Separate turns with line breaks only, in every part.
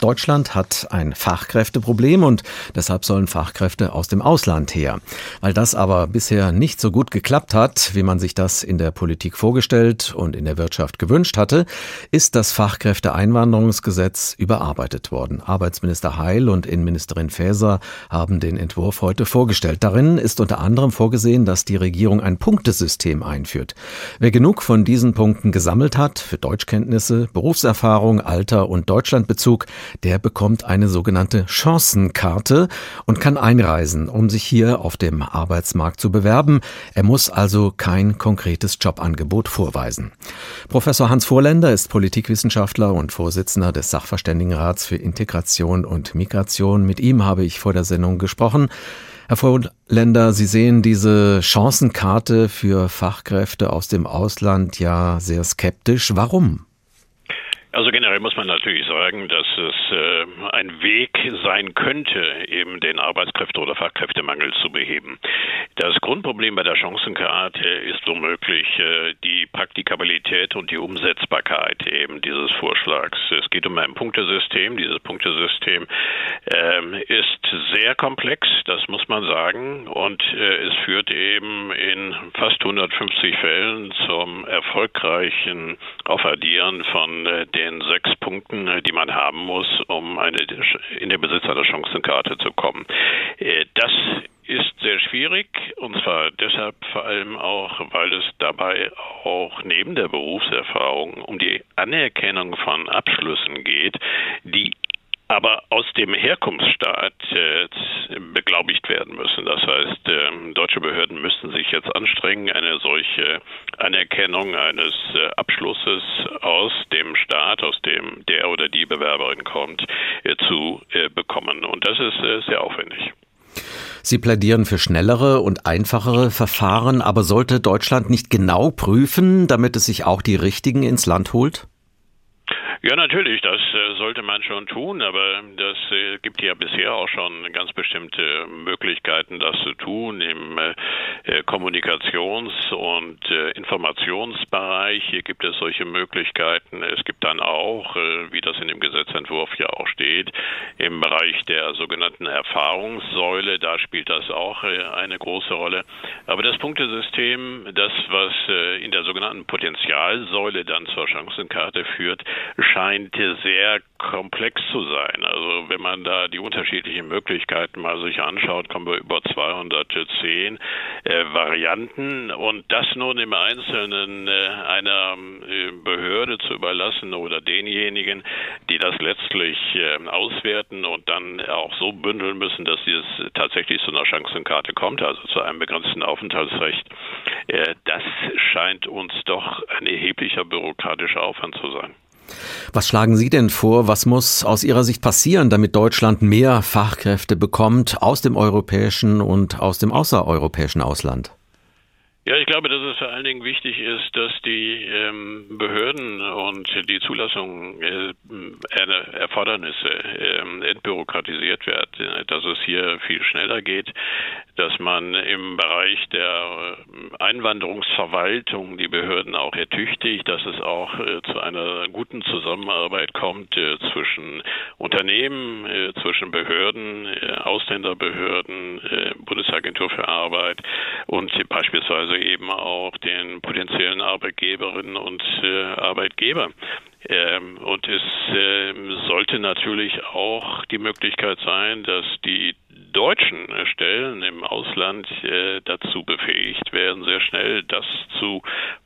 Deutschland hat ein Fachkräfteproblem und deshalb sollen Fachkräfte aus dem Ausland her. Weil das aber bisher nicht so gut geklappt hat, wie man sich das in der Politik vorgestellt und in der Wirtschaft gewünscht hatte, ist das Fachkräfteeinwanderungsgesetz überarbeitet worden. Arbeitsminister Heil und Innenministerin Faeser haben den Entwurf heute vorgestellt. Darin ist unter anderem vorgesehen, dass die Regierung ein Punktesystem einführt. Wer genug von diesen Punkten gesammelt hat für Deutschkenntnisse, Berufserfahrung, Alter und Deutschlandbezug, der bekommt eine sogenannte Chancenkarte und kann einreisen, um sich hier auf dem Arbeitsmarkt zu bewerben. Er muss also kein konkretes Jobangebot vorweisen. Professor Hans Vorländer ist Politikwissenschaftler und Vorsitzender des Sachverständigenrats für Integration und Migration. Mit ihm habe ich vor der Sendung gesprochen. Herr Vorländer, Sie sehen diese Chancenkarte für Fachkräfte aus dem Ausland ja sehr skeptisch. Warum?
Also generell muss man natürlich sagen, dass es äh, ein Weg sein könnte, eben den Arbeitskräfte- oder Fachkräftemangel zu beheben. Das Grundproblem bei der Chancenkarte ist womöglich äh, die Praktikabilität und die Umsetzbarkeit eben dieses Vorschlags. Es geht um ein Punktesystem. Dieses Punktesystem äh, ist sehr komplex, das muss man sagen, und äh, es führt eben in fast 150 Fällen zum erfolgreichen Aufaddieren von äh, den sechs Punkten, äh, die man haben muss, um eine, in den Besitz einer Chancenkarte zu kommen. Äh, das ist sehr schwierig und zwar deshalb vor allem auch, weil es dabei auch neben der Berufserfahrung um die Anerkennung von Abschlüssen geht, die aber aus dem Herkunftsstaat äh, beglaubigt werden müssen. Das heißt, äh, deutsche Behörden müssten sich jetzt anstrengen, eine solche Anerkennung eines äh, Abschlusses aus dem Staat, aus dem der oder die Bewerberin kommt, äh, zu äh, bekommen. Und das ist äh, sehr aufwendig.
Sie plädieren für schnellere und einfachere Verfahren, aber sollte Deutschland nicht genau prüfen, damit es sich auch die richtigen ins Land holt?
Ja, natürlich, das äh, sollte man schon tun, aber das äh, gibt ja bisher auch schon ganz bestimmte Möglichkeiten, das zu tun im äh, Kommunikations- und Informationsbereich. Hier gibt es solche Möglichkeiten. Es gibt dann auch, wie das in dem Gesetzentwurf ja auch steht, im Bereich der sogenannten Erfahrungssäule, da spielt das auch eine große Rolle. Aber das Punktesystem, das, was in der sogenannten Potenzialsäule dann zur Chancenkarte führt, scheint sehr komplex zu sein. Also wenn man da die unterschiedlichen Möglichkeiten mal sich anschaut, kommen wir über 210 äh, Varianten und das nun im Einzelnen äh, einer äh, Behörde zu überlassen oder denjenigen, die das letztlich äh, auswerten und dann auch so bündeln müssen, dass es tatsächlich zu einer Chancenkarte kommt, also zu einem begrenzten Aufenthaltsrecht, äh, das scheint uns doch ein erheblicher bürokratischer Aufwand zu sein.
Was schlagen Sie denn vor? Was muss aus Ihrer Sicht passieren, damit Deutschland mehr Fachkräfte bekommt aus dem europäischen und aus dem außereuropäischen Ausland?
Ja, ich glaube, dass es vor allen Dingen wichtig ist, dass die ähm, Behörden und die Zulassung äh, Erfordernisse äh, entbürokratisiert wird, dass es hier viel schneller geht, dass man im Bereich der äh, Einwanderungsverwaltung die Behörden auch ertüchtigt, dass es auch äh, zu einer guten Zusammenarbeit kommt äh, zwischen Unternehmen, äh, zwischen Behörden, Ausländerbehörden, Bundesagentur für Arbeit und beispielsweise eben auch den potenziellen Arbeitgeberinnen und äh, Arbeitgeber. Ähm, und es äh, sollte natürlich auch die Möglichkeit sein, dass die deutschen Stellen im Ausland äh, dazu befähigt werden, sehr schnell das zu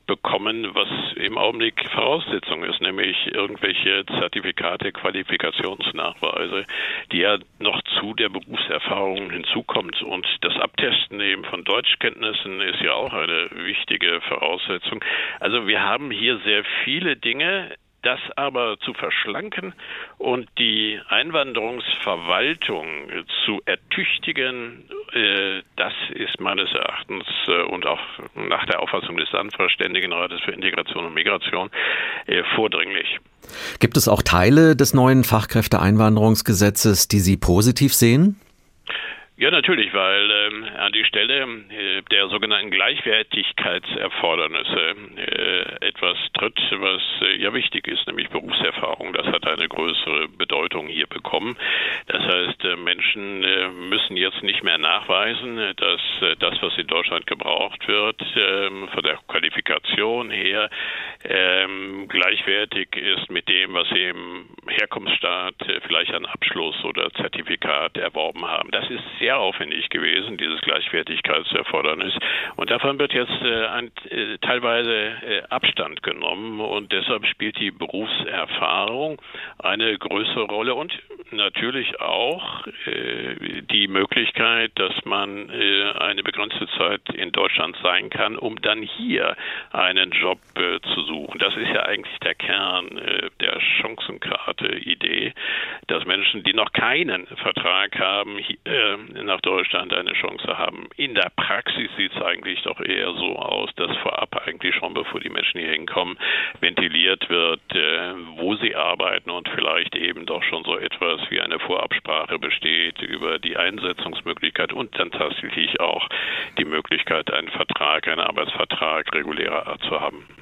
bekommen, was im Augenblick Voraussetzung ist, nämlich irgendwelche Zertifikate, Qualifikationsnachweise, die ja noch zu der Berufserfahrung hinzukommt. Und das Abtesten eben von Deutschkenntnissen ist ja auch eine wichtige Voraussetzung. Also wir haben hier sehr viele Dinge, das aber zu verschlanken und die Einwanderungsverwaltung zu ertüchtigen, äh, das ist meines Erachtens äh, und auch nach der Auffassung des Sachverständigenrates für Integration und Migration äh, vordringlich.
Gibt es auch Teile des neuen Fachkräfteeinwanderungsgesetzes, die Sie positiv sehen?
Ja, natürlich, weil ähm, an die Stelle äh, der sogenannten Gleichwertigkeitserfordernisse äh, etwas tritt, was äh, ja wichtig ist, nämlich Berufserfahrung. Das hat eine größere Bedeutung hier bekommen. Das heißt, äh, Menschen äh, müssen jetzt nicht mehr nachweisen, dass äh, das, was in Deutschland gebraucht wird, ähm, von der Qualifikation her ähm, gleichwertig ist mit dem, was sie im Herkunftsstaat vielleicht an Abschluss oder Zertifikat erworben haben. Das ist sehr aufwendig gewesen, dieses Gleichwertigkeitserfordernis. Und davon wird jetzt äh, ein, äh, teilweise äh, Abstand genommen und deshalb spielt die Berufserfahrung eine größere Rolle und natürlich auch äh, die Möglichkeit, dass man äh, eine begrenzte Zeit in Deutschland sein kann, um dann hier einen Job äh, zu suchen. Das ist ja eigentlich der Kern der Chancenkarte-Idee, dass Menschen, die noch keinen Vertrag haben, hier, nach Deutschland eine Chance haben. In der Praxis sieht es eigentlich doch eher so aus, dass vorab eigentlich schon, bevor die Menschen hier hinkommen, ventiliert wird, äh, wo sie arbeiten und vielleicht eben doch schon so etwas wie eine Vorabsprache besteht über die Einsetzungsmöglichkeit und dann tatsächlich auch die Möglichkeit, einen Vertrag, einen Arbeitsvertrag regulärer Art zu haben.